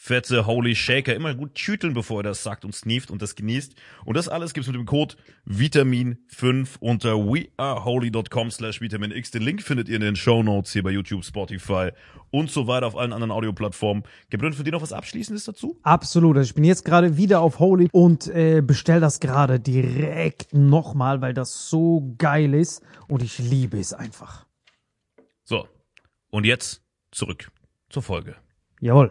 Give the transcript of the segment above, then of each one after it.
fette Holy Shaker. Immer gut tüteln, bevor er das sagt und sneeft und das genießt. Und das alles gibt's mit dem Code Vitamin5 unter weareholy.com slash Vitamin X. Den Link findet ihr in den Show Notes hier bei YouTube, Spotify und so weiter auf allen anderen Audioplattformen. Gabriel, für dich noch was Abschließendes dazu? Absolut. Also ich bin jetzt gerade wieder auf Holy und äh, bestell das gerade direkt nochmal, weil das so geil ist und ich liebe es einfach. So. Und jetzt zurück zur Folge. Jawohl.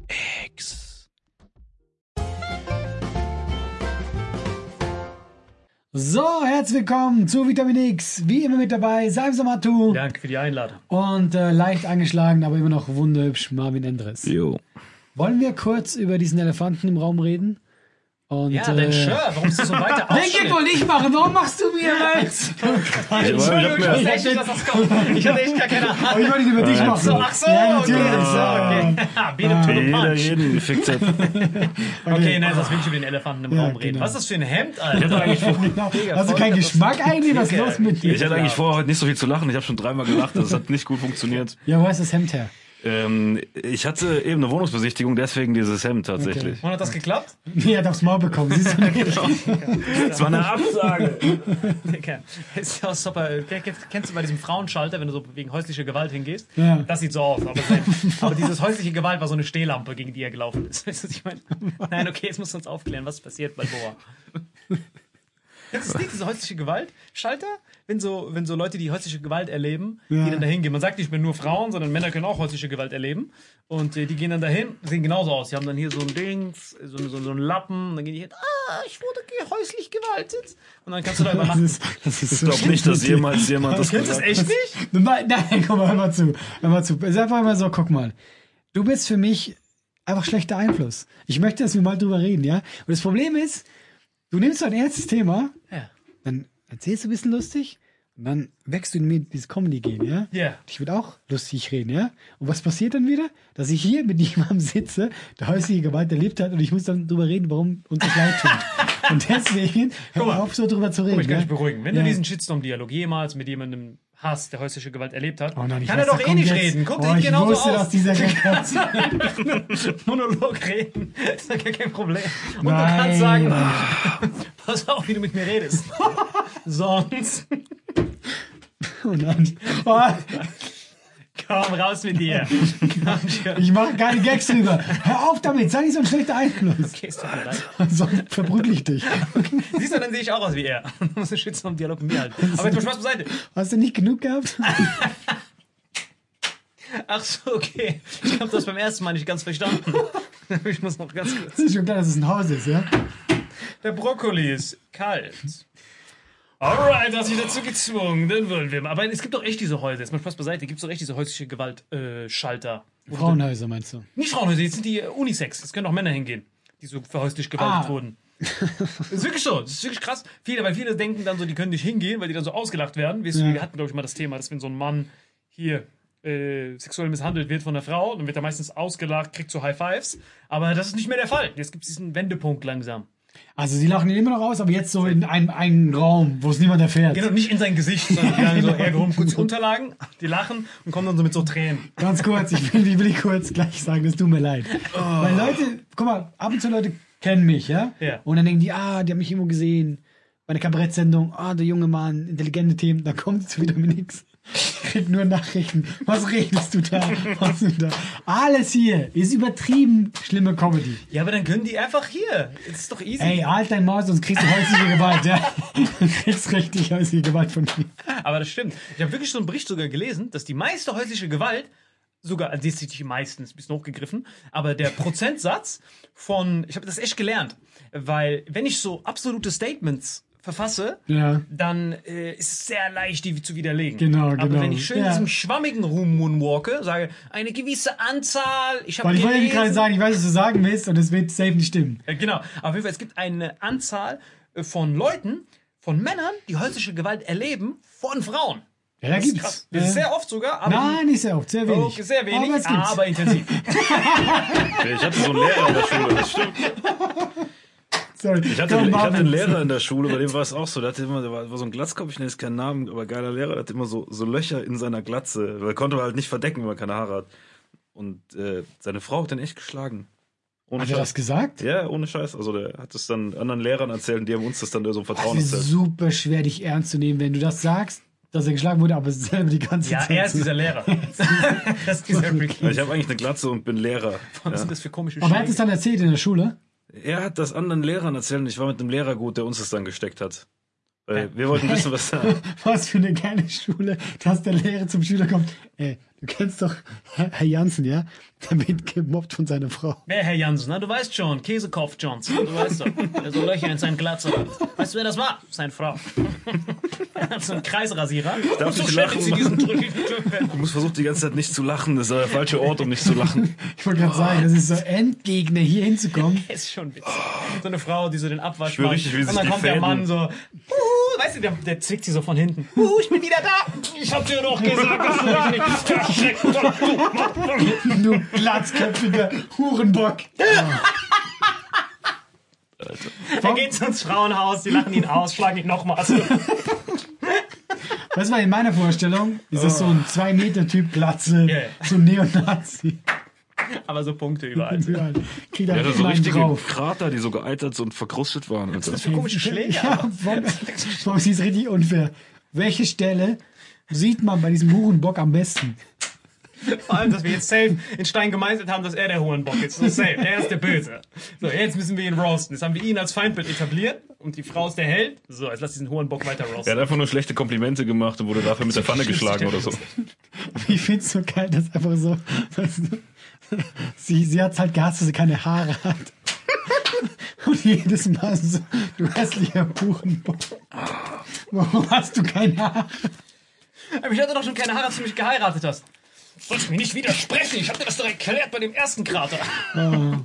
So, herzlich willkommen zu Vitamin X. Wie immer mit dabei, Saim Samatu Danke für die Einladung. und äh, leicht angeschlagen, aber immer noch wunderhübsch Marvin Endres. Jo. Wollen wir kurz über diesen Elefanten im Raum reden? Und, Ja, dann sure. Warum ist das so weiter Den geht wohl nicht machen. Warum machst du mir was? Entschuldigung, ich wusste echt nicht, dass das kommt. Ich hatte echt gar keine Ahnung. Aber ich wollte ihn über dich machen. So, ach so, ja, okay, natürlich. ach so, okay. Beat him to the Jeder punch. jeden hat. Okay, nein, das will ich über den Elefanten im Ja, Raum reden. genau. Was ist das für ein Hemd, Alter? Genau. Hast du keinen Geschmack eigentlich? Was ist los mit dir? Ich hatte eigentlich vor, heute nicht so viel zu lachen. Ich habe schon dreimal gelacht. Das hat nicht gut funktioniert. Ja, wo ist das Hemd her? Ähm, ich hatte eben eine Wohnungsbesichtigung, deswegen dieses Hemd tatsächlich. Und hat das geklappt? Nee, er hat aufs Maul bekommen. Siehst du? Das war eine Absage. Ist ja super. Kennst du bei diesem Frauenschalter, wenn du so wegen häuslicher Gewalt hingehst? Ja. Das sieht so aus. Aber, aber dieses häusliche Gewalt war so eine Stehlampe, gegen die er gelaufen ist. Weißt du, was ich meine? Nein, okay, jetzt musst du uns aufklären, was passiert bei Boa. Das nicht, diese häusliche Gewalt? Schalter? Wenn so, wenn so Leute, die häusliche Gewalt erleben, Ja. die dann dahin gehen. Man sagt nicht mehr nur Frauen, sondern Männer können auch häusliche Gewalt erleben. Und äh, die gehen dann dahin, sehen genauso aus. Die haben dann hier so ein Dings, so, so, so einen Lappen. Dann gehen die hin, ah, ich wurde häuslich gewaltet. Und dann kannst du da Das übernachten. ist, das ist Ich so glaube nicht, dass jemals jemand das Kennst du das echt nicht? Nein, nein, guck mal, hör mal zu. Hör mal zu. Ist einfach mal so, guck mal. Du bist für mich einfach schlechter Einfluss. Ich möchte, dass wir mal drüber reden, ja? Und das Problem ist, du nimmst so ein ernstes Thema, Ja. dann erzählst du ein bisschen lustig und dann wächst du in mir dieses Comedy-Gehen, ja? Ja. Ich würde auch lustig reden, ja? Und was passiert dann wieder? Dass ich hier mit jemandem sitze, der häusliche Gewalt erlebt hat und ich muss dann drüber reden, warum uns das leid tut. Und deswegen hör mal auf, so drüber zu reden. Guck ich kann ja? dich beruhigen. Wenn ja. du diesen Shitstorm-Dialog jemals mit jemandem Hass der häusliche Gewalt erlebt hat, Oh nein, kann er doch eh nicht jetzt- reden. Guck, oh, ich genauso wusste, aus. dass dieser. Monolog reden. ist doch gar kein Problem. Und du Nein. kannst sagen, pass auf, wie du mit mir redest. Sonst Und dann, oh, komm raus mit dir. Ich mache keine Gags drüber. Hör auf damit, sei nicht so ein schlechter Einfluss. Okay, tut mir leid. Sonst verprügel ich dich. Siehst du, dann sehe ich auch aus wie er. Du musst den Shitstorm-Dialog mit mir halten. Aber jetzt mal Spaß beiseite. Hast du nicht genug gehabt? Ach so, okay. Ich habe das beim ersten Mal nicht ganz verstanden. Ich muss noch ganz kurz. Das ist schon klar, dass es ein Haus ist, ja? Der Brokkoli ist kalt. Alright, hast dich dazu gezwungen, dann wollen wir mal. Aber es gibt doch echt diese Häuser, jetzt mal Spaß beiseite, gibt es doch echt diese häusliche Gewalt-Schalter. Frauenhäuser meinst du? Nicht Frauenhäuser, jetzt sind die äh, Unisex. Es können auch Männer hingehen, die so für häuslich gewaltet Ah. wurden. Das ist wirklich so, das ist wirklich krass. Viele, weil viele denken dann so, die können nicht hingehen, weil die dann so ausgelacht werden. Weißt du, Ja. wir hatten, glaube ich, mal das Thema, dass wenn so ein Mann hier äh, sexuell misshandelt wird von einer Frau, dann wird er meistens ausgelacht, kriegt so High Fives. Aber das ist nicht mehr der Fall. Jetzt gibt es diesen Wendepunkt langsam. Also sie lachen ihn immer noch aus, aber jetzt so in einem, einen Raum, wo es niemand erfährt. Genau, nicht in sein Gesicht, sondern die haben so hergehoben, kurz Unterlagen, die lachen und kommen dann so mit so Tränen. Ganz kurz, ich will, ich will kurz gleich sagen, es tut mir leid. Weil Leute, guck mal, ab und zu Leute kennen mich, ja? Ja. Und dann denken die, ah, die haben mich irgendwo gesehen. Bei einer Kabarettsendung, ah, der junge Mann, intelligente Themen, dann kommt es wieder mit nichts. Ich krieg nur Nachrichten. Was redest du da? Was du da? Alles hier ist übertrieben schlimme Comedy. Ja, aber dann können die einfach hier. Das ist doch easy. Ey, halt dein Maus, sonst kriegst du häusliche Gewalt, ja? Du kriegst richtig häusliche Gewalt von mir. Aber das stimmt. Ich habe wirklich so einen Bericht sogar gelesen, dass die meiste häusliche Gewalt, sogar, also ist nicht meistens, ein bisschen hochgegriffen, aber der Prozentsatz von, ich habe das echt gelernt, weil wenn ich so absolute Statements verfasse, Ja. dann äh, ist es sehr leicht, die zu widerlegen. Genau, Aber genau. wenn ich schön Ja. in diesem schwammigen Room moonwalke, sage, eine gewisse Anzahl, ich habe Weil ich wollte gelesen, dir gerade sagen, ich weiß, was du sagen willst und es wird safe nicht stimmen. Ja, genau. Auf jeden Fall, es gibt eine Anzahl äh, von Leuten, von Männern, die häusliche Gewalt erleben von Frauen. Ja, da Das ist gibt's. krass. Das ist sehr oft sogar, aber Nein, nicht sehr oft, sehr wenig. Okay, sehr wenig, Aber es gibt's. aber intensiv. Ich hatte so einen Lehrer in der Schule, das stimmt. Sorry. Ich hatte, ich hatte einen Lehrer in der Schule, bei dem war es auch so. Der, hatte immer, der war, war so ein Glatzkopf, ich nenne jetzt keinen Namen, aber geiler Lehrer, der hatte immer so, so Löcher in seiner Glatze. Weil er konnte halt nicht verdecken, weil er keine Haare hat. Und äh, seine Frau hat den echt geschlagen. Ohne Hat er das gesagt? Ja, ohne Scheiß. Also der hat es dann anderen Lehrern erzählt und die haben uns das dann so Das Vertrauen ist erzählt. super schwer, dich ernst zu nehmen, wenn du das sagst, dass er geschlagen wurde, aber selber die ganze Ja, Zeit. er ist dieser Lehrer. das ist dieser. Ich habe eigentlich eine Glatze und bin Lehrer. Was Ja. sind das für komische Aber er hat es dann erzählt in der Schule. Er hat das anderen Lehrern erzählt und ich war mit einem Lehrer gut, der uns das dann gesteckt hat. Weil wir wollten wissen, was da. Was für eine geile Schule, dass der Lehrer zum Schüler kommt. Ey, du kennst doch Herr, Jansen, ja? Der wird gemobbt von seiner Frau. Wer, Herr Jansen? Na, du weißt schon, Käsekopf Johnson. Du weißt doch, der so Löcher in seinen Glatze hat. Weißt du, wer das war? Seine Frau. er hat so einen Kreisrasierer. darf Und so nicht schleppert lachen, sie diesen. Du musst versuchen, die ganze Zeit nicht zu lachen. Das ist der falsche Ort, um nicht zu lachen. Ich wollte gerade sagen, das ist so Endgegner, hier hinzukommen. ist schon witzig. So eine Frau, die so den Abwasch macht. richtig, wie sich und dann kommt der Mann so, uh, weißt du, der, der zwickt sie so von hinten. Uh, ich bin wieder da. Ich hab dir doch gesagt, dass du dich nicht versteckst. Du glatzköpfiger Hurenbock. Er geht ins Frauenhaus, die lachen ihn aus, schlagen ihn nochmal. Das war in meiner Vorstellung, ist das so ein Zwei-Meter-Typ Glatze, Ja, ja. so ein Neonazi. aber so Punkte überall. Überall. Kriegt Er er hatte so richtige drauf. Krater, die so geeitert und verkrustet waren. Was für komische Schläge. Ja, warum, warum ist richtig unfair? Welche Stelle sieht man bei diesem Hurenbock am besten? Vor allem, dass wir jetzt safe in Stein gemeißelt haben, dass er der Hohenbock ist. So safe. Er ist der Böse. So, jetzt müssen wir ihn roasten. Jetzt haben wir ihn als Feindbild etabliert und die Frau ist der Held. So, jetzt lass diesen Hohenbock weiter Er roasten. hat einfach nur schlechte Komplimente gemacht und wurde dafür mit der Pfanne geschlagen oder so. Ich find's so geil, dass einfach so, weißt du, sie, sie hat's halt gehasst, dass sie keine Haare hat. Und jedes Mal so, du hässlicher Hurenbock. Warum hast du keine Haare? Aber ich hatte doch schon keine Haare, als du mich geheiratet hast. Sollst mir nicht widersprechen? Ich habe dir das doch erklärt bei dem ersten Krater. Alter,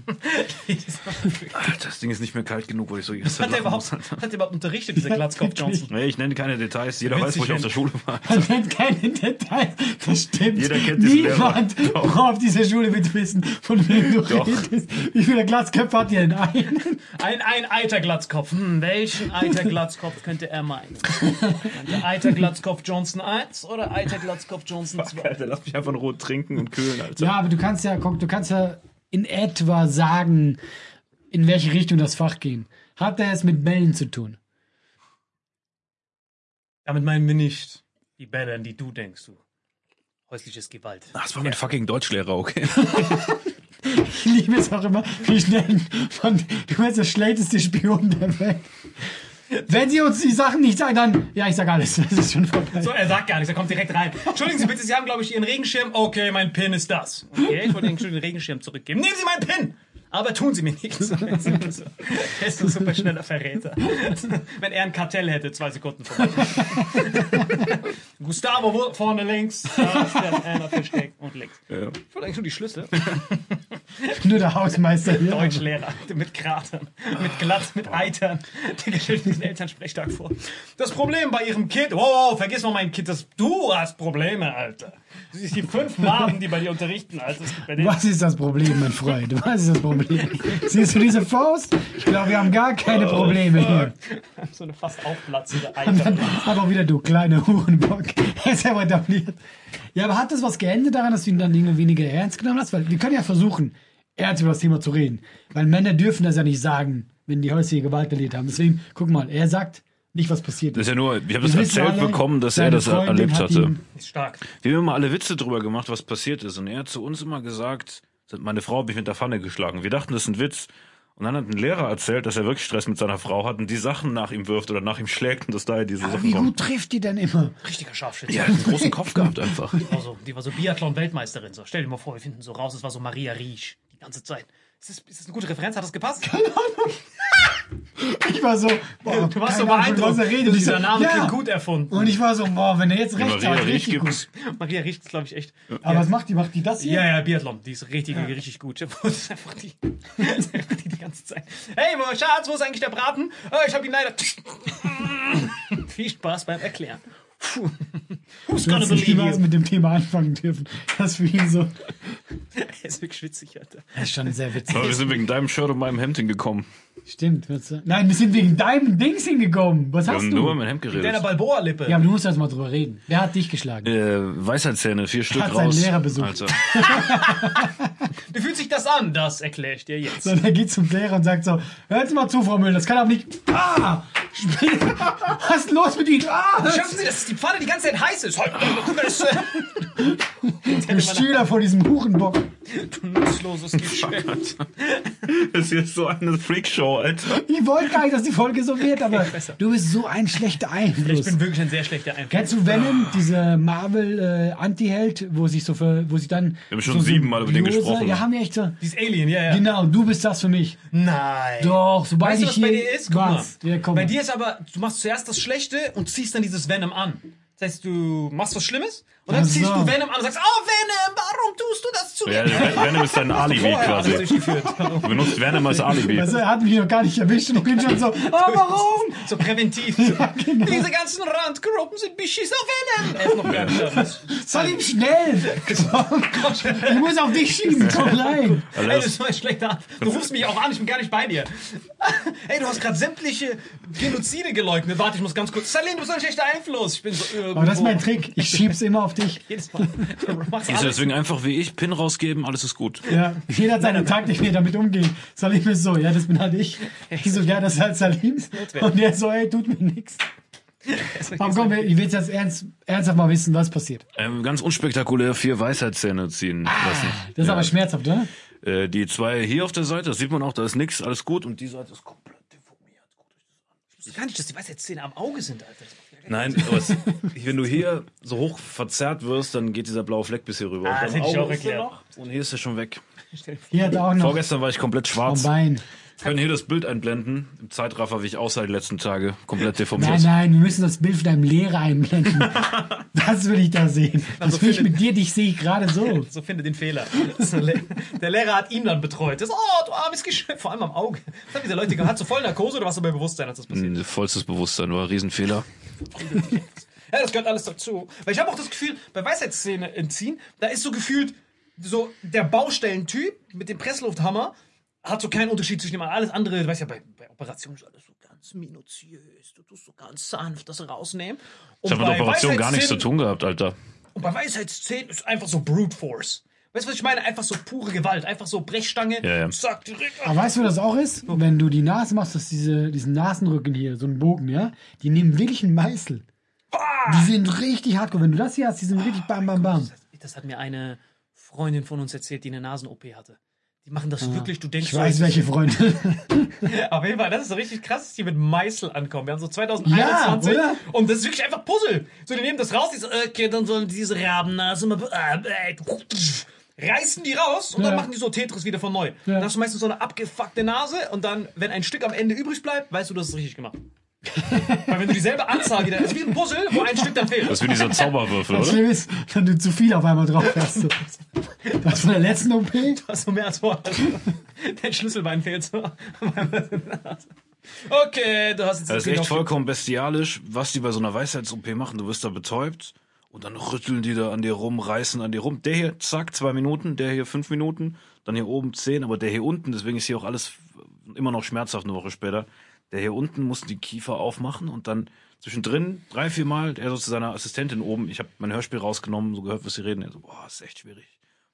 das Ding ist nicht mehr kalt genug, wo ich so jetzt Hat der überhaupt, hat der überhaupt unterrichtet, dieser Glatzkopf Johnson? Nee, ich nenne keine Details. Jeder weiß, wo ich auf der Schule war. Man nennt keine Details. Das stimmt. Jeder kennt diesen Niemand Lehrer. Doch. auf dieser Schule wird wissen, von wem du Doch. redest. Wie viele Glatzköpfe hat ihr denn einen? Ein, ein Eiterglatzkopf. Hm, welchen Eiterglatzkopf könnte er meinen? Könnte Eiterglatzkopf Johnson 1 oder Eiterglatzkopf Johnson 2? Alter, lass mich einfach Ruhe trinken und kühlen, Alter. Ja, aber du kannst ja, guck, du kannst ja in etwa sagen, in welche Richtung das Fach ging. Hat er es mit Bällen zu tun? Damit meinen wir nicht die Bälle, an die du denkst, du. Häusliches Gewalt. Das war mein fucking Deutschlehrer, okay? Ich liebe es auch immer, wie schnell von, du bist der schlechteste Spion der Welt. Wenn sie uns die Sachen nicht sagen, dann, ja, ich sag alles. Das ist schon vorbei. So, er sagt gar nichts, er kommt direkt rein. Entschuldigen Sie bitte, Sie haben, glaube ich, Ihren Regenschirm. Okay, mein Pin ist das. Okay, ich wollte Ihnen schon den Regenschirm zurückgeben. Nehmen Sie meinen Pin! Aber tun Sie mir nichts. Er ist ein super schneller Verräter. Wenn er ein Kartell hätte, zwei Sekunden vorbei. Gustavo wo- vorne links, da ist der einer versteckt und links. Ich wollte eigentlich nur die Schlüssel. Nur der Hausmeister hier. Deutschlehrer mit Kratern, mit Glatt, mit Eitern. Der stellt diesen Elternsprechtag vor. Das Problem bei ihrem Kind, wow, wow, vergiss mal mein Kind, das, du hast Probleme, Alter. Siehst die fünf Maden, die bei dir unterrichten, denen Was ist das Problem, mein Freund? Was ist das Problem? Siehst du diese Faust? Ich glaube, wir haben gar keine Probleme hier. so eine fast aufplatzende Eiter. auch wieder du kleiner Hurenbock. Er ist ja etabliert. Ja, aber hat das was geändert daran, dass du ihn dann irgendwie weniger ernst genommen hast? Weil wir können ja versuchen, ernst über das Thema zu reden. Weil Männer dürfen das ja nicht sagen, wenn die häusliche Gewalt erlebt haben. Deswegen, guck mal, er sagt nicht, was passiert Das ist ja nur, ich habe das erzählt alle, bekommen, dass er das Freundin erlebt hat hatte. ihn- Ist stark. Wir haben immer alle Witze drüber gemacht, was passiert ist. Und er hat zu uns immer gesagt, meine Frau habe ich mit der Pfanne geschlagen. Wir dachten, das ist ein Witz. Und dann hat ein Lehrer erzählt, dass er wirklich Stress mit seiner Frau hat und die Sachen nach ihm wirft oder nach ihm schlägt und dass daher diese Aber Sachen wie kommen. gut trifft die denn immer? Richtiger Scharfschütze. Die hat einen großen Kopf gehabt einfach. Die war so, die war so Biathlon-Weltmeisterin. So. Stell dir mal vor, wir finden so raus, es war so Maria Riesch. Die ganze Zeit. Ist das, ist das eine gute Referenz? Hat das gepasst? Ich war so, boah, Du warst so beeindruckt. was er redet. Dieser so, Name ja. klingt gut erfunden. Und ich war so, boah, wenn er jetzt recht Maria hat, richtig gibt's. gut. Maria Riesch ist, glaube ich, echt. Aber was macht die? Macht die das hier? Ja, ja, Biathlon. Die ist richtig, richtig gut. Das ist einfach die, das ist einfach die, die ganze Zeit. Hey, Schatz, wo ist eigentlich der Braten? Äh, ich habe ihn leider. Viel Spaß beim Erklären. Puh. Who's gonna believe you? mit dem Thema anfangen dürfen. Das für ihn so. Er ist wirklich schwitzig, Alter. Das ist schon sehr witzig. Aber wir sind wegen deinem Shirt und meinem Hemd hingekommen. Stimmt. du? Nein, wir sind wegen deinem Dings hingekommen. Was Wir hast haben nur über du? mein Hemd Mit deiner geredet. Balboa-Lippe. Ja, aber du musst erst mal drüber reden. Wer hat dich geschlagen? Äh, Weisheitszähne, vier Stück Hat seinen raus. Lehrer besucht. Alter. Wie fühlt sich das an? Das erkläre ich dir jetzt. So, und er geht zum Lehrer und sagt so, hört mal zu, Frau Müller, das kann aber nicht... Ah! Was ist los mit Ihnen? Ah! Schaffen Sie, dass die Pfanne die ganze Zeit heiß ist. Das, äh, Du Schüler von diesem Hurenbock. du nutzloses Geschöpf. Das ist jetzt so eine Freakshow, Alter. Ich wollte gar nicht, dass die Folge so wird, aber du bist so ein schlechter Ich Einfluss. bin wirklich ein sehr schlechter Einfluss. Kennst du Venom, diese Marvel äh, Anti-Held, wo sich so für, wo sich dann Wir haben schon so siebenmal über den gesprochen. Ja, haben wir echt so. Dieses Alien, ja, ja. Genau, du bist das für mich. Nein. Doch, sobald Weißt du, ich was hier bei dir ist? Guck mal. was? Ja, komm. Bei dir ist aber, du machst zuerst das Schlechte und ziehst dann dieses Venom an. Das heißt, du machst was Schlimmes und dann Ach ziehst du Venom an und sagst, oh Venom, Venom ist dein Alibi quasi. Du benutzt Venom als Alibi. also, er hat mich noch gar nicht erwischt und ich bin schon so, ah, warum? So präventiv. genau. Diese ganzen Randgruppen sind beschissen auf Venom. Er ist noch. Soll ihm schnell! ich muss auf dich schieben, komm rein! Ey, das ist ein schlechter. Du rufst mich auch an, ich bin gar nicht bei dir. Ey, du hast gerade sämtliche Genozide geleugnet. Warte, ich muss ganz kurz. Salim, du bist ein schlechter Einfluss. Ich bin so irgendwo. Aber das ist mein Trick, ich schieb's immer auf dich. Jedes Mal. Du machst Ist deswegen einfach wie ich, Pin rausgeben, alles ist gut. Ja, jeder hat seine Taktik, wie er damit umgeht. Salim ist so, ja, das bin halt ich. Ich so, ja, das ist halt Salim. Und der so, ey, tut mir nix. Aber komm, ich will jetzt ernst, ernsthaft mal wissen, was passiert. Ähm, ganz unspektakulär vier Weisheitszähne ziehen lassen. Das ist Ja. aber schmerzhaft, oder? Äh, die zwei hier auf der Seite, das sieht man auch, da ist nix, alles gut. Und die Seite ist komplett deformiert. Ich wusste gar nicht, dass die Weisheitszähne am Auge sind, Alter. Nein, aber es, wenn du hier so hoch verzerrt wirst, dann geht dieser blaue Fleck bis hier rüber. Ah, das hätte ich auch er erklärt. noch Und hier ist er schon weg. Hier hat er auch noch Vorgestern war ich komplett vom schwarz. Bein. Können hier das Bild einblenden? Im Zeitraffer, wie ich aussah die letzten Tage. Komplett deformiert. Nein, nein, wir müssen das Bild von deinem Lehrer einblenden. das will ich da sehen. Das Also will ich mit dir, dich sehe ich gerade so. So finde den Fehler. So, Le- Der Lehrer hat ihn dann betreut. Das, oh, du armes Geschöpf, vor allem am Auge. Was haben diese Leute gehabt? Hast du voll Narkose oder warst du bei Bewusstsein, als das passiert? Vollstes Bewusstsein war ein Riesenfehler. Ja, das gehört alles dazu. Weil ich habe auch das Gefühl, bei Weisheitszähne entziehen, da ist so gefühlt, so der Baustellentyp mit dem Presslufthammer hat so keinen Unterschied zwischen dem alles andere. Du weißt ja, bei, bei Operationen ist alles so ganz minutiös. Du tust so ganz sanft das rausnehmen. Und Ich habe mit bei Operation gar nichts zu tun gehabt, Alter. Und bei Weisheitszähnen ist einfach so Brute Force. Weißt du, was ich meine? Einfach so pure Gewalt. Einfach so Brechstange. Ja, ja. Zack, direkt. Aber weißt du, was das auch ist? Wenn du die Nase machst, dass diese, diesen Nasenrücken hier, so einen Bogen, ja, die nehmen wirklich einen Meißel. Die sind richtig hardcore. Wenn du das hier hast, die sind richtig bam, bam, bam. Das hat mir eine Freundin von uns erzählt, die eine Nasen-OP hatte. Die machen das wirklich, du denkst Ich weiß, so, welche Freunde. Auf jeden Fall, das ist so richtig krass, dass die mit Meißel ankommen. Wir haben so 2021 Ja, und das ist wirklich einfach Puzzle. So, die nehmen das raus, die so, okay, dann sollen diese Rabennase mal, äh, äh, reißen die raus und dann Ja. machen die so Tetris wieder von neu. Dann hast du meistens so eine abgefuckte Nase und dann, wenn ein Stück am Ende übrig bleibt, weißt du, du hast es richtig gemacht. Weil wenn du dieselbe Anzahl wieder, ist wie ein Puzzle, wo ein Stück dann fehlt. Das ist wie dieser Zauberwürfel, Das oder? Schlimme ist, wenn du zu viel auf einmal drauf hast. So. Das von der letzten OP? hast du mehr als vorher. Dein Schlüsselbein fehlt so. Okay, du hast jetzt Das ist echt vollkommen bestialisch, was die bei so einer Weisheits-OP machen. Du wirst da betäubt und dann rütteln die da an dir rum, reißen an dir rum. Der hier, zack, zwei Minuten, der hier fünf Minuten, dann hier oben zehn, aber der hier unten, deswegen ist hier auch alles immer noch schmerzhaft eine Woche später. Der hier unten muss die Kiefer aufmachen und dann zwischendrin drei, vier Mal, er so zu seiner Assistentin oben, ich habe mein Hörspiel rausgenommen, so gehört, was sie reden. Er so, boah, ist echt schwierig.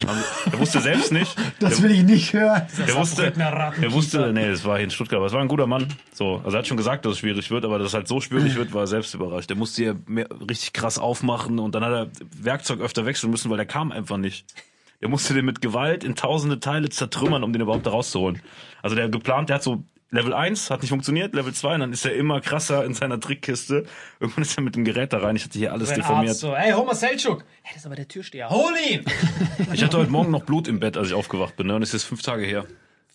Er wusste selbst nicht. Das Der- will ich nicht hören. er wusste, er wusste, nee, das war hier in Stuttgart, aber es war ein guter Mann. So, also er hat schon gesagt, dass es schwierig wird, aber dass es halt so schwierig wird, war er selbst überrascht. Der musste hier mehr, richtig krass aufmachen und dann hat er Werkzeug öfter wechseln müssen, weil der kam einfach nicht. Der musste den mit Gewalt in tausende Teile zertrümmern, um den überhaupt da rauszuholen. Also der geplant, der hat so Level 1 hat nicht funktioniert, Level 2, und dann ist er immer krasser in seiner Trickkiste. Irgendwann ist er mit dem Gerät da rein, ich hatte hier alles Ein deformiert. Arzt so, hey, Homer Selchuk. Hey, das ist aber der Türsteher. Hol ihn! Ich hatte heute Morgen noch Blut im Bett, als ich aufgewacht bin, ne? und es ist fünf Tage her.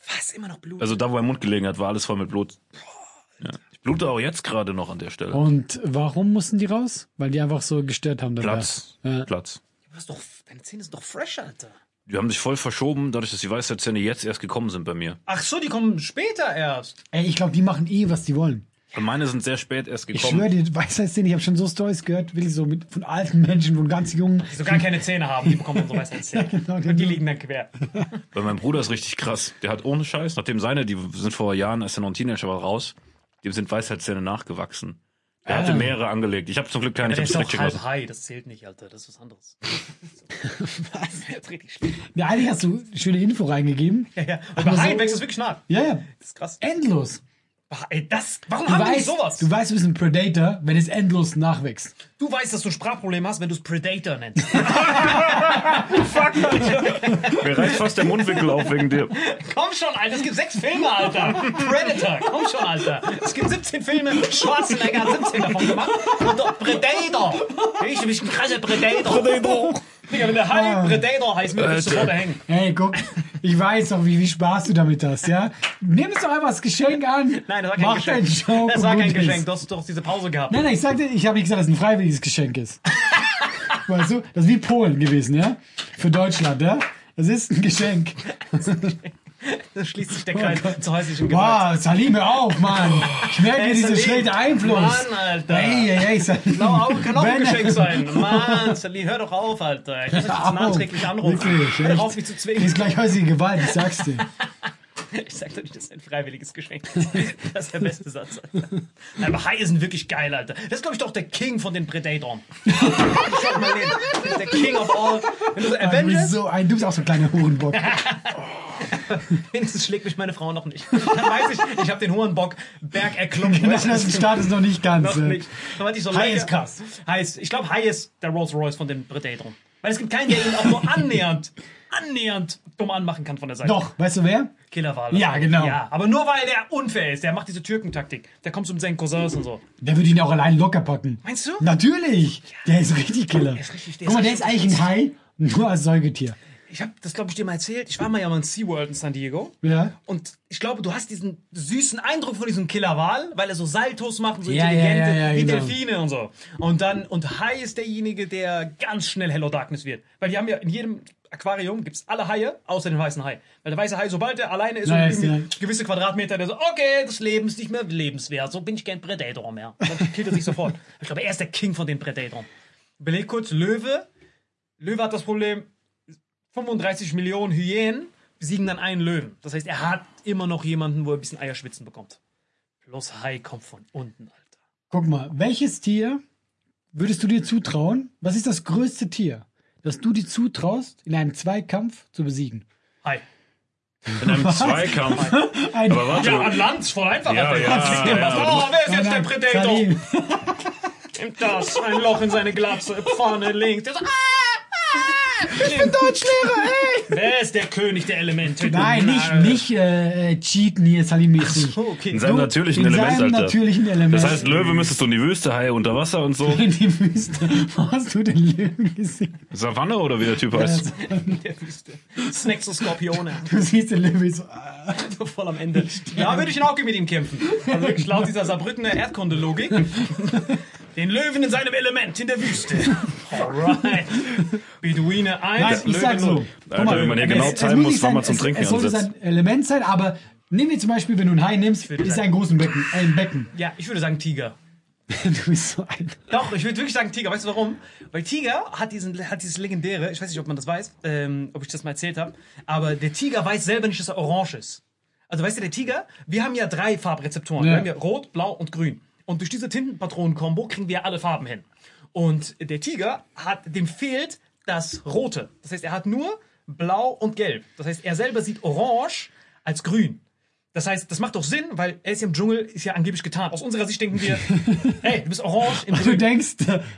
Was? Immer noch Blut? Also da, wo er im Mund gelegen hat, war alles voll mit Blut. Ja. Ich blute auch jetzt gerade noch an der Stelle. Und warum mussten die raus? Weil die einfach so gestört haben. dabei. Platz. Ja. Platz. Du hast doch, deine Zähne sind doch fresh, Alter. Die haben sich voll verschoben, dadurch, dass die Weisheitszähne jetzt erst gekommen sind bei mir. Ach so, die kommen später erst. Ey, ich glaube, die machen eh, was die wollen. Und meine sind sehr spät erst Ich gekommen. schwöre dir, Weisheitszähne, ich habe schon so Stories gehört, wirklich so mit, von alten Menschen, von ganz jungen. Die so gar keine Zähne haben, die bekommen unsere Weisheitszähne. genau, Und die genau. liegen dann quer. Bei meinem Bruder ist richtig krass. Der hat ohne Scheiß, nachdem seine, die sind vor Jahren, als er noch ein Teenager war, raus, dem sind Weisheitszähne nachgewachsen. Der hatte mehrere angelegt. Ich habe zum Glück keine, ich Der habe direkt halb high, das zählt nicht, Alter. Das ist was anderes. Was? Das ist richtig schlimm. Ja, eigentlich hast du schöne Info reingegeben. Ja, ja. Und bei Aber Haien so- wächst es wirklich nach. Ja, ja. Das ist krass. Endlos. Ey, das, warum Du haben die weißt, sowas? du weißt, du bist ein Predator, wenn es endlos nachwächst. Du weißt, dass du ein Sprachproblem hast, wenn du es Predator nennst. Mir reißt fast der Mundwinkel auf wegen dir. Komm schon, Alter, es gibt sechs Filme, Alter. Predator, komm schon, Alter. Es gibt 17 Filme, Schwarzenegger hat 17 davon gemacht. Und doch Predator. Ich bin ein krasser Predator. Predator. Digga, wenn der Hai Predator heißt, würde ich sofort hängen. Hey, guck, ich weiß doch, wie viel Spaß du damit hast, ja? Nimm es doch einfach als Geschenk an. Nein, das war kein Mach Geschenk. Joke Das war kein ist. Geschenk. Du hast doch diese Pause gehabt. Nein, nein, ich sagte, ich habe nicht gesagt, dass es ein freiwilliges Geschenk ist. weißt du, das ist wie Polen gewesen, ja? Für Deutschland, ja? Das ist ein Geschenk. Da schließt sich der Kreis zur häuslichen Gewalt. Wow, Salim, hör auf, Mann. Ich merke Ey, dieser Salim. schlechte Einfluss. Mann, Alter. Hey, hey, hey, Salim. Blaue Augen kann auch ein Geschenk sein. Mann, Sally, hör doch auf, Alter. Ich muss jetzt nachträglich anrufen. wirklich, hör doch auf, mich zu zwingen. ist gleich häusliche Gewalt, ich sag's dir. Ich sag doch nicht, das ist ein freiwilliges Geschenk. Das ist der beste Satz, Alter. Nein, aber Haie sind wirklich geil, Alter. Das ist, glaube ich, doch der King von den Predatoren. Ist der King of all. Wenn du so Avengers, so ein, du bist auch so ein kleiner Hurenbock. wenigstens schlägt mich meine Frau noch nicht. Dann weiß ich, ich habe den hohen Bock Berg erklommen. Das ist Start ist noch nicht ganz. Noch äh. nicht. So Hai lecker- ist krass. Ist, ich glaube, Hai ist der Rolls Royce von den Predatoren. Weil es gibt keinen, der ihn auch nur annähernd, annähernd dumm anmachen kann von der Seite. Doch, weißt du wer? Killerwal. Ja, genau. Ja, aber nur weil der unfair ist. Der macht diese Türkentaktik. Der kommt mit seinen Cousins und so. Der würde ihn auch allein locker packen. Meinst du? Natürlich. Der ist richtig Killer. ist richtig- der Guck mal, der ist eigentlich ein Hai, nur als Säugetier. Ich habe das, glaube ich, dir mal erzählt. Ich war mal ja mal in SeaWorld in San Diego. Ja. Und ich glaube, du hast diesen süßen Eindruck von diesem Killerwal, weil er so Saltos macht und so Ja, intelligente, ja, ja, wie genau. Delfine und so. Und dann, und Hai ist derjenige, der ganz schnell Hello Darkness wird. Weil die haben ja in jedem Aquarium gibt's alle Haie, außer den weißen Hai. Weil der weiße Hai, sobald er alleine ist Na, und ja- gewisse Quadratmeter, der so, okay, das Leben ist nicht mehr lebenswert, so bin ich kein Predator mehr. Und dann killt er sich sofort. Ich glaube, er ist der King von den Predatoren. Überleg kurz, Löwe. Löwe hat das Problem, 35 Millionen Hyänen besiegen dann einen Löwen. Das heißt, er hat immer noch jemanden, wo er ein bisschen Eierschwitzen bekommt. Bloß Hai kommt von unten, Alter. Guck mal, welches Tier würdest du dir zutrauen? Was ist das größte Tier, das du dir zutraust, in einem Zweikampf zu besiegen? Hai. In einem Zweikampf. Ein Aber warte, Ja, an Land, voll einfach. Ja, ja, ja, was- oh, wer ist jetzt der Nein, Predator? Nimmt das, ein Loch in seine Glatze, vorne, links. Der so, ah, ich bin Deutschlehrer, ey! Wer ist der König der Elemente? Nein, nicht, nicht äh, äh, cheaten hier, Salim-mäßig. Oh, okay. in seinem Du, natürlichen in Element, seinem Alter. natürlichen Element. Das heißt, Löwe müsstest du in die Wüste, Hai unter Wasser und so. in die Wüste. Wo hast du den Löwen gesehen? Savanne oder wie der Typ heißt. in der Wüste. Snacks und Skorpione. Du siehst den Löwen so. So voll am Ende. Ja, würde ich auch mit ihm kämpfen. Also wirklich laut dieser Saarbrückener Erdkundelogik. Den Löwen in seinem Element in der Wüste. Alright. Beduine 1, Nein, ich sag so. Guck Alter, wenn man hier genau es- es timen muss, wann man zum Trinken es, es sollte ansetzt. sein Element sein, aber nimm dir zum Beispiel, wenn du ein Hai nimmst, ist sagen- ein großes Becken. Ein Becken. Ja, ich würde sagen Tiger. Du bist so ein. Doch, ich würde wirklich sagen Tiger. Weißt du warum? Weil Tiger hat, diesen, hat dieses legendäre, ich weiß nicht, ob man das weiß, ähm, ob ich das mal erzählt habe, aber der Tiger weiß selber nicht, dass er orange ist. Also weißt du, der Tiger, wir haben ja drei Farbrezeptoren. Ja. Wir haben ja rot, blau und grün. Und durch diese Tintenpatronen-Kombo kriegen wir alle Farben hin. Und der Tiger hat, dem fehlt das Rote. Das heißt, er hat nur blau und gelb. Das heißt, er selber sieht orange als grün. Das heißt, das macht doch Sinn, weil er ist ja im Dschungel, ist ja angeblich getan. Aus unserer Sicht denken wir, hey, du bist orange im Du denkst,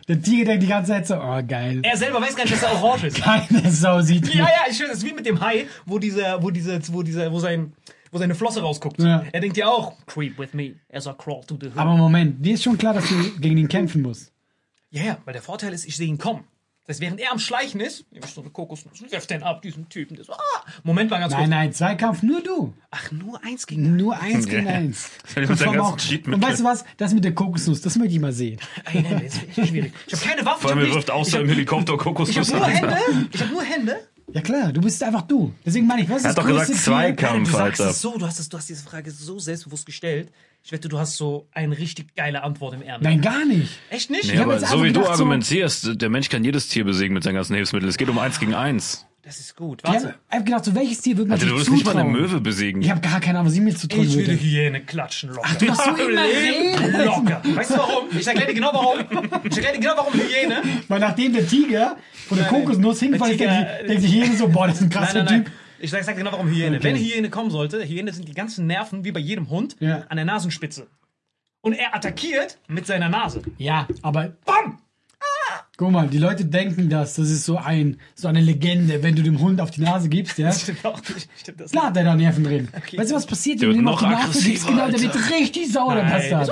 der Tiger denkt die ganze Zeit so, oh geil. Er selber weiß gar nicht, dass er orange ist. Keine Sau sieht Ja, ja, ich das ist wie mit dem Hai, wo dieser, wo diese, wo dieser, wo sein, wo seine Flosse rausguckt. Ja. Er denkt ja auch, creep with me as I crawl to the hood. Aber Moment, dir ist schon klar, dass du gegen ihn kämpfen musst. Ja, ja, weil der Vorteil ist, ich sehe ihn kommen. Das heißt, während er am Schleichen ist, nehme ich so eine Kokosnuss und werf den ab, diesen Typen. Der so, ah, Moment mal ganz kurz. Nein, nein, Zweikampf nur du. Ach, nur eins gegen Nur eins gegen Ja. eins. Und, auch, und weißt du was? Das mit der Kokosnuss, das möchte ich mal sehen. Ey, nein, das ist echt schwierig. Ich habe keine Waffen. Vor allem, ich er hab wirft außer ich im Helikopter Ich Kokosnuss. habe nur. Hände. Ich habe nur Hände. Ja klar, du bist einfach du. Deswegen meine ich, was ist Er hat doch gesagt? Zweikampf, Du sagst Alter. es so, du hast, es, du hast diese Frage so selbstbewusst gestellt. Ich wette, du hast so eine richtig geile Antwort im Ärmel. Nein, gar nicht. Echt nicht? Nee, aber so wie du gedacht, so- argumentierst, der Mensch kann jedes Tier besiegen mit seinen ganzen Hilfsmitteln. Es geht um eins gegen eins. Das ist gut. Ich habe Warte. hab gedacht, so welches Tier würde man Alter, sich du würdest nicht mal zutrauen? eine Möwe besiegen. Ich habe gar keine Ahnung, was sie mir zutrauen Ich würde würde. Hyäne klatschen locker. du machst so immer reden. locker. Weißt du warum? Ich erkläre dir genau warum. Ich erkläre dir genau warum Hyäne. Weil nachdem der Tiger von der Nein. Kokosnuss hinfällt, denkt sich- jeder so, boah, das ist ein krasser nein, nein. Typ. Ich sag, sag dir genau warum Hyäne. Okay. Wenn Hyäne kommen sollte, Hyäne sind die ganzen Nerven wie bei jedem Hund Ja. an der Nasenspitze. Und er attackiert mit seiner Nase. Ja, aber Bam! Guck mal, die Leute denken das, das ist so ein, so eine Legende, wenn du dem Hund auf die Nase gibst, ja. Das stimmt auch nicht. Stimmt das Klar hat der da Nerven drin. Okay. Weißt du, was passiert, wenn du ihm auf die Nase gibst? Genau, der wird richtig sauer, der. Bastard.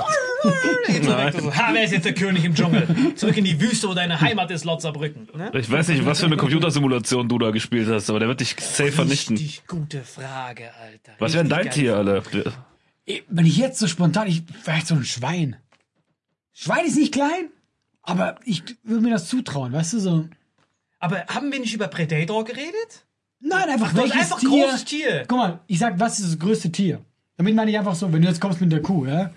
Geht so weg, so, ha, wer ist jetzt der König im Dschungel? Zurück in die Wüste, wo deine Heimat ist, laut Saarbrücken. Ne? Ich weiß nicht, was für eine Computersimulation du da gespielt hast, aber der wird dich safe vernichten. Richtig gute Frage, Alter. Was wäre denn dein Tier, Alter? Wenn ich jetzt so spontan, ich, vielleicht so ein Schwein. Schwein ist nicht klein, aber ich würde mir das zutrauen, weißt du, so. Aber haben wir nicht über Predator geredet? Nein, einfach Du hast welches einfach Tier. großes Tier. Guck mal, ich sag, was ist das größte Tier? Damit meine ich einfach so, wenn du jetzt kommst mit der Kuh, ja,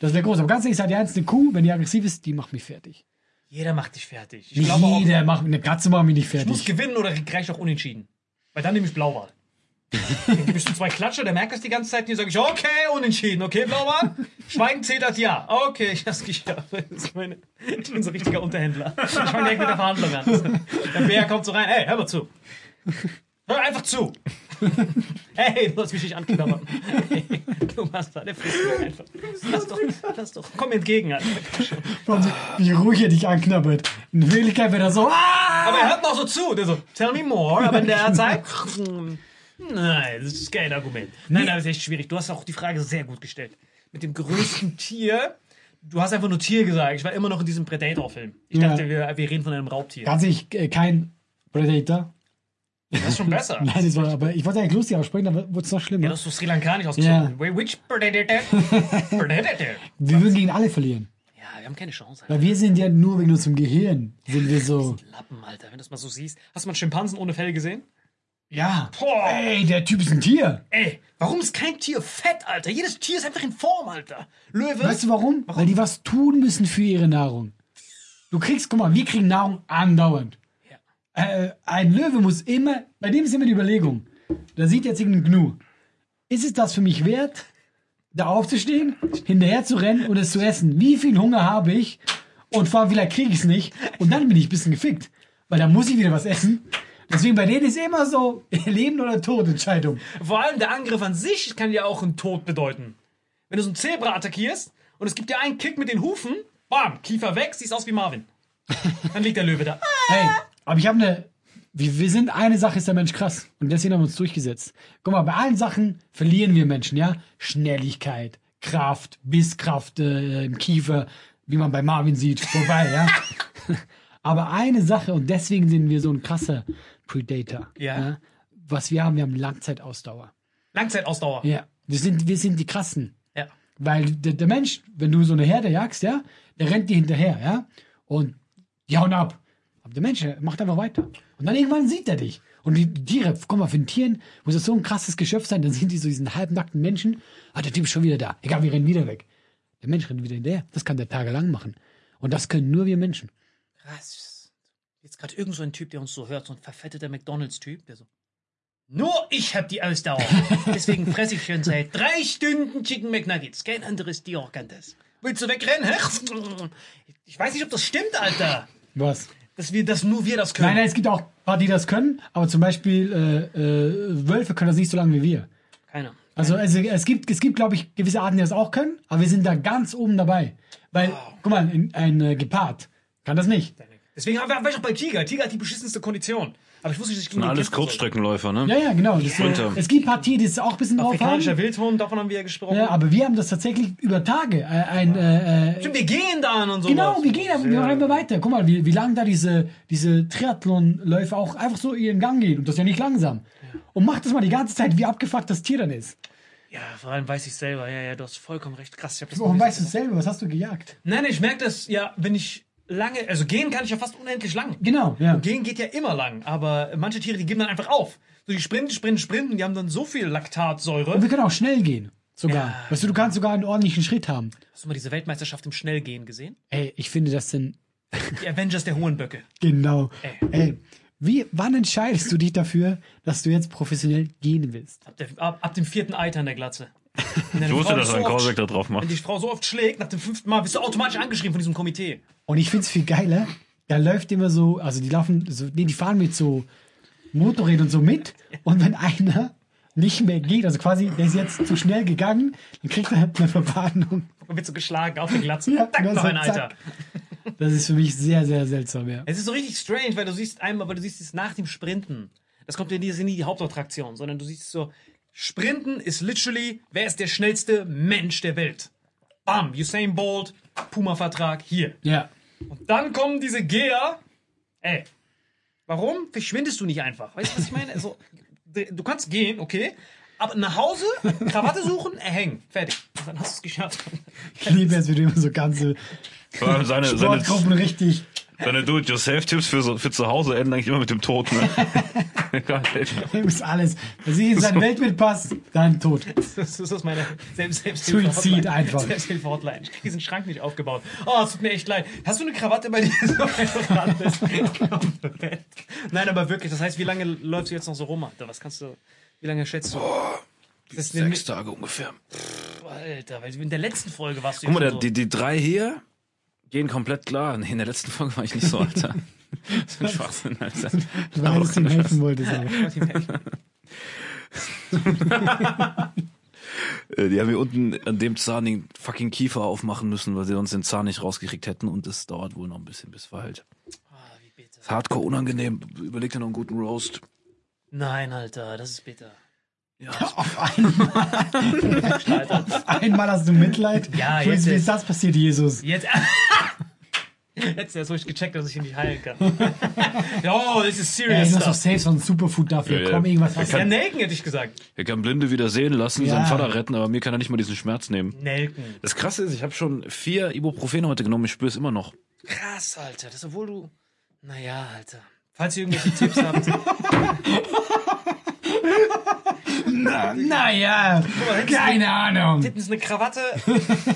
das wäre groß. Aber ganz ehrlich, ich sag dir eins, eine Kuh, wenn die aggressiv ist, die macht mich fertig. Jeder macht dich fertig. Ich Nicht glaube auch, jeder macht, eine Katze macht mich nicht ich muss fertig. gewinnen oder reicht auch unentschieden. Weil dann nehme ich Blauwal. Dann ich so zwei Klatscher, der merkt das die ganze Zeit und sage ich, okay, unentschieden, okay, Blauwal? Schweigen zählt das ja. Okay, ich hab's geschafft. Meine, ich bin so ein richtiger Unterhändler. Ich fange direkt mit der Verhandlung an. Der Bär kommt so rein, hey, hör mal zu. Hör einfach zu. Hey, du hast mich nicht anknabbern. Hey, du machst da, der frisst mich einfach. Lass doch, lass doch. Komm mir entgegen, Alter. Wie ruhig er dich anknabbert. In Wirklichkeit wäre das so! Aber er hört noch so zu. Der so, tell me more. Aber in der Zeit, hm, nein, das ist kein Argument. Nein, nein, das ist echt schwierig. Du hast auch die Frage sehr gut gestellt. Mit dem größten Tier. Du hast einfach nur Tier gesagt. Ich war immer noch in diesem Predator-Film. Ich Ja. dachte, wir, wir reden von einem Raubtier. Ganz ehrlich, äh, kein Predator. Das ist schon besser. Nein, das war, aber ich wollte eigentlich lustig aussprechen, aber wurde es noch Ja, schlimmer. du hast so Sri Lankanisch ausgesprochen. Ja. Wait, Which Predator? Predator? wir würden gegen alle verlieren. Ja, wir haben keine Chance, Alter. Weil wir sind ja nur wegen unserem Gehirn, sind wir so. Lappen, Alter, wenn du das mal so siehst. Hast du mal einen Schimpansen ohne Fell gesehen? Ja. Boah. Ey, der Typ ist ein Tier. Ey, warum ist kein Tier fett, Alter? Jedes Tier ist einfach in Form, Alter. Löwe. Weißt du warum? Weil die was tun müssen für ihre Nahrung. Du kriegst, guck mal, wir kriegen Nahrung andauernd. Äh, ein Löwe muss immer, bei dem ist immer die Überlegung, da sieht jetzt irgendein Gnu. Ist es das für mich wert, da aufzustehen, hinterher zu rennen und es zu essen? Wie viel Hunger habe ich? Und vor allem, vielleicht kriege ich es nicht. Und dann bin ich ein bisschen gefickt. Weil da muss ich wieder was essen. Deswegen bei denen ist immer so Leben oder Tod Entscheidung. Vor allem der Angriff an sich kann ja auch einen Tod bedeuten. Wenn du so ein Zebra attackierst und es gibt dir einen Kick mit den Hufen, bam, Kiefer weg, siehst aus wie Marvin. Dann liegt der Löwe da. Hey, aber ich habe eine. Wir, wir sind, eine Sache ist der Mensch krass. Und deswegen haben wir uns durchgesetzt. Guck mal, bei allen Sachen verlieren wir Menschen, ja? Schnelligkeit, Kraft, Bisskraft äh, im Kiefer, wie man bei Marvin sieht, vorbei, ja? aber eine Sache, und deswegen sind wir so ein krasser Predator. Ja. Was wir haben, wir haben Langzeitausdauer. Langzeitausdauer. Ja. Wir sind, wir sind die krassen. Ja. Weil der, der Mensch, wenn du so eine Herde jagst, ja, der rennt dir hinterher, ja, und die hauen ab. Aber der Mensch macht einfach weiter. Und dann irgendwann sieht er dich. Und die Tiere, guck mal, für den Tieren muss das so ein krasses Geschöpf sein, dann sind die so diesen halbnackten Menschen, ah, der Typ ist schon wieder da. Egal, wir rennen wieder weg. Der Mensch rennt wieder hinterher. Das kann der tagelang machen. Und das können nur wir Menschen. Krass. Jetzt gerade irgend so ein Typ, der uns so hört, so ein verfetteter McDonalds-Typ, der so. Nur ich hab die Ausdauer. Deswegen fresse ich schon seit drei Stunden Chicken McNuggets. Kein anderes Tier kann das. Willst du wegrennen? Hä? Ich weiß nicht, ob das stimmt, Alter. Was? Dass wir, dass nur wir das können. Nein, nein, es gibt auch ein paar, die das können, aber zum Beispiel äh, äh, Wölfe können das nicht so lange wie wir. Keiner. Also, also es gibt, es gibt, glaube ich, gewisse Arten, die das auch können, aber wir sind da ganz oben dabei. Weil, guck mal, ein, ein äh, Gepard kann das nicht. Deswegen war war ich auch bei Tiger. Tiger hat die beschissenste Kondition. Aber ich wusste nicht, dass ich gegen Und den alles. Kurzstreckenläufer, ne? Ja, ja, genau. Das, Sprinter. äh, es gibt Partien, die es auch ein bisschen drauf Afrikanischer haben. Wildhund, davon haben wir ja gesprochen. Ja, aber wir haben das tatsächlich über Tage. Äh, ein, äh, äh, Stimmt, wir gehen dann und so. genau, wir gehen, wir machen immer weiter. Guck mal, wie, wie lang da diese, diese Triathlon-Läufer auch einfach so ihren Gang gehen. Und das ist ja nicht langsam. Und mach das mal die ganze Zeit, wie abgefuckt das Tier dann ist. Ja, vor allem weiß ich selber. Ja, ja, du hast vollkommen recht. Krass, ich hab das Warum weißt du es selber? Was hast du gejagt? Nein, nein, ich merke das, ja, wenn ich lange, also gehen kann ich ja fast unendlich lang. Genau, ja. Gehen geht ja immer lang, aber manche Tiere, die geben dann einfach auf. So, die sprinten, sprinten, sprinten, die haben dann so viel Laktatsäure. Und wir können auch schnell gehen. Sogar. Weißt du, du kannst sogar einen ordentlichen Schritt haben. Hast du mal diese Weltmeisterschaft im Schnellgehen gesehen? Ey, ich finde, das sind Die Avengers der hohen Böcke. Genau. Ey. Ey, wie, wann entscheidest du dich dafür, dass du jetzt professionell gehen willst? Ab, der, ab, ab dem vierten Eiter in der Glatze. Wenn Ich deine wusste, Frau dass er einen so Callback da drauf Wenn macht. die Frau so oft schlägt, nach dem fünften Mal bist du automatisch angeschrieben von diesem Komitee. Und ich find's viel geiler, da läuft immer so, also die laufen, so, nee, die fahren mit so Motorrädern und so mit. Und wenn einer nicht mehr geht, also quasi, der ist jetzt zu schnell gegangen, dann kriegt er halt eine Verwarnung. Man wird so geschlagen auf der Glatze. Ja, das noch ein ist Alter. zack. Das ist für mich sehr, sehr seltsam, ja. Es ist so richtig strange, weil du siehst einmal, weil du siehst es nach dem Sprinten. Das kommt ja nie, das ist nie die Hauptattraktion, sondern du siehst so, Sprinten ist literally, wer ist der schnellste Mensch der Welt? Bam, Usain Bolt, Puma-Vertrag, hier. Ja. Und dann kommen diese Geher. Ey, warum verschwindest du nicht einfach? Weißt du, was ich meine? Also, du kannst gehen, okay, aber nach Hause, Krawatte suchen, erhängen, fertig. Und dann hast du es geschafft. Ich liebe es, wie du immer so ganze seine, Sportgruppen richtig. Seine Do-it-yourself-Tipps für, so, für zu Hause enden eigentlich immer mit dem Tod, ne? Egal. Du musst alles. Wenn sie in seine Welt mitpasst, dann tot. Das ist meine Selbst Suizid einfach. Selbsthilfe-Hotline. Ich krieg diesen Schrank nicht aufgebaut. Oh, es tut mir echt leid. Hast du eine Krawatte bei dir? So? Nein, aber wirklich. Das heißt, wie lange läufst du jetzt noch so rum? Alter? Was kannst du, wie lange schätzt du? Das ist eine, Sechs Tage ungefähr. Alter, weil in der letzten Folge warst du Guck mal, schon die, die drei hier gehen komplett klar. Nee, in der letzten Folge war ich nicht so, Alter. Das ist ein Schwachsinn, Alter. Weil du ihm helfen wolltest. Aber. Äh, Die haben hier unten an dem Zahn den fucking Kiefer aufmachen müssen, weil sie uns den Zahn nicht rausgekriegt hätten und es dauert wohl noch ein bisschen, bis verheilt. Ah, wie bitter. Ist hardcore unangenehm. Überleg dir noch einen guten Roast. Nein, Alter, das ist bitter. Ja, Auf einmal, Alter. einmal hast du Mitleid. Ja, Wie jetzt ist- wie ist- ist das passiert, Jesus? Jetzt. Du erst ruhig gecheckt, dass ich ihn nicht heilen kann. oh, das ist Ey, serious du hast doch safe so ein Superfood dafür. Ja, ja. Komm, irgendwas hast Ja, du. Nelken hätte ich gesagt. Er kann Blinde wieder sehen lassen, Ja. seinen Vater retten, aber mir kann er nicht mal diesen Schmerz nehmen. Nelken. Das Krasse ist, ich habe schon vier Ibuprofen heute genommen, ich spüre es immer noch. Krass, Alter. Das obwohl du. Naja, Alter. Falls ihr irgendwelche Tipps habt. Naja, keine Ahnung. Hinten ist eine Krawatte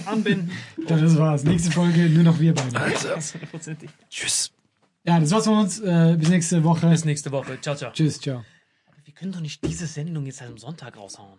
anbinden. Das war's. Nächste Folge nur noch wir beide. Hundertprozentig. Tschüss. Ja, das war's von uns. Äh, bis nächste Woche. Bis nächste Woche. Ciao, ciao. Tschüss, ciao. Wir können doch nicht diese Sendung jetzt am Sonntag raushauen.